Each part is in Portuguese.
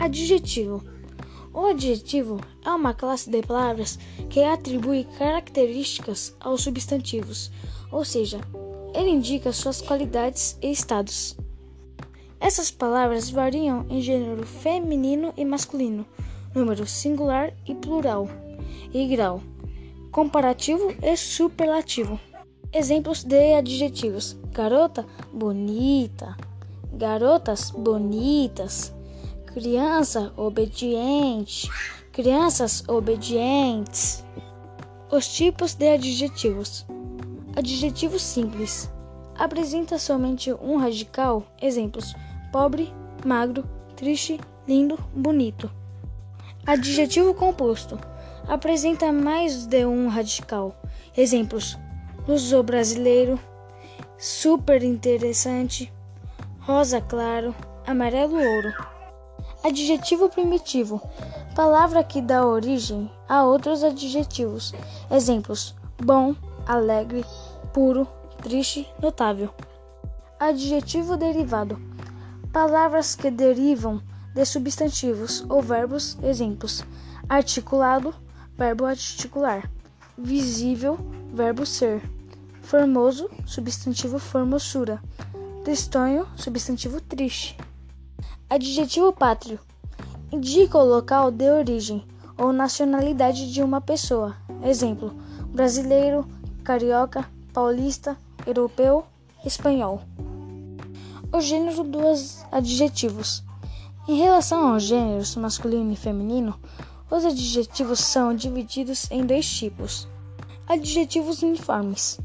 Adjetivo. O adjetivo é uma classe de palavras que atribui características aos substantivos, ou seja, ele indica suas qualidades e estados. Essas palavras variam em gênero feminino e masculino, número singular e plural, e grau, comparativo e superlativo. Exemplos de adjetivos: garota bonita, garotas bonitas criança obediente, crianças obedientes. Os tipos de adjetivos: adjetivo simples apresenta somente um radical. Exemplos: pobre, magro, triste, lindo, bonito. Adjetivo composto apresenta mais de um radical. Exemplos: luso brasileiro, super interessante, rosa claro, amarelo ouro. Adjetivo primitivo palavra que dá origem a outros adjetivos. Exemplos: bom, alegre, puro, triste, notável. Adjetivo derivado palavras que derivam de substantivos ou verbos. Exemplos: articulado, verbo articular, visível, verbo ser, formoso, substantivo formosura, tristonho, substantivo triste. Adjetivo pátrio indica o local de origem ou nacionalidade de uma pessoa. Exemplo: brasileiro, carioca, paulista, europeu, espanhol. O gênero dos adjetivos. Em relação aos gêneros masculino e feminino, os adjetivos são divididos em dois tipos. Adjetivos uniformes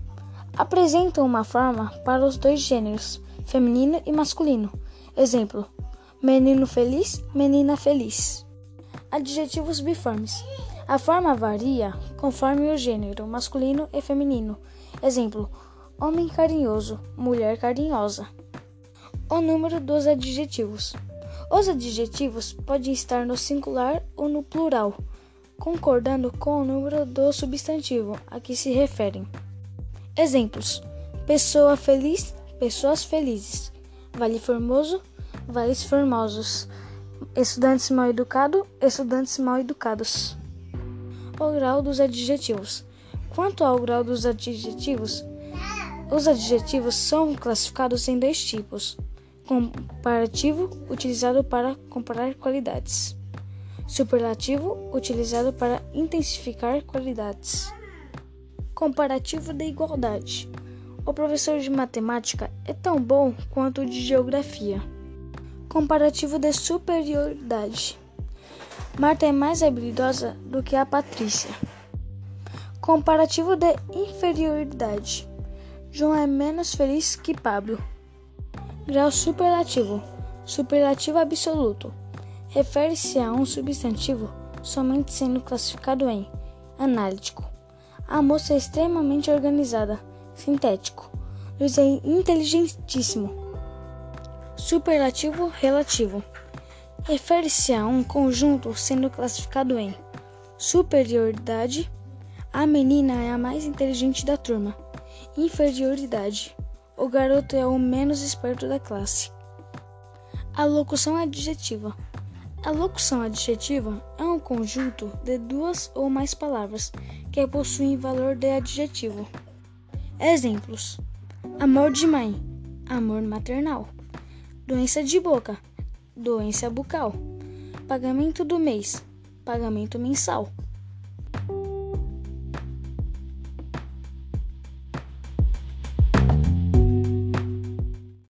apresentam uma forma para os dois gêneros, feminino e masculino. Exemplo: menino feliz, menina feliz. Adjetivos biformes. A forma varia conforme o gênero, masculino e feminino. Exemplo: homem carinhoso, mulher carinhosa. O número dos adjetivos. Os adjetivos podem estar no singular ou no plural, concordando com o número do substantivo a que se referem. Exemplos: pessoa feliz, pessoas felizes. Vale Formoso, vales formosos, estudantes mal educados, estudantes mal educados. O grau dos adjetivos. Quanto ao grau dos adjetivos, os adjetivos são classificados em dois tipos: comparativo, utilizado para comparar qualidades, superlativo, utilizado para intensificar qualidades. Comparativo da igualdade. O professor de matemática é tão bom quanto o de geografia. Comparativo de superioridade. Marta é mais habilidosa do que a Patrícia. Comparativo de inferioridade. João é menos feliz que Pablo. Grau superlativo. Superlativo absoluto. Refere-se a um substantivo somente sendo classificado em analítico. A moça é extremamente organizada. Sintético. Luiz é inteligentíssimo Superlativo relativo refere-se a um conjunto sendo classificado em superioridade, a menina é a mais inteligente da turma, inferioridade, o garoto é o menos esperto da classe. A locução adjetiva. A locução adjetiva é um conjunto de duas ou mais palavras que possuem valor de adjetivo. Exemplos: amor de mãe, amor maternal doença de boca, doença bucal, pagamento do mês, pagamento mensal.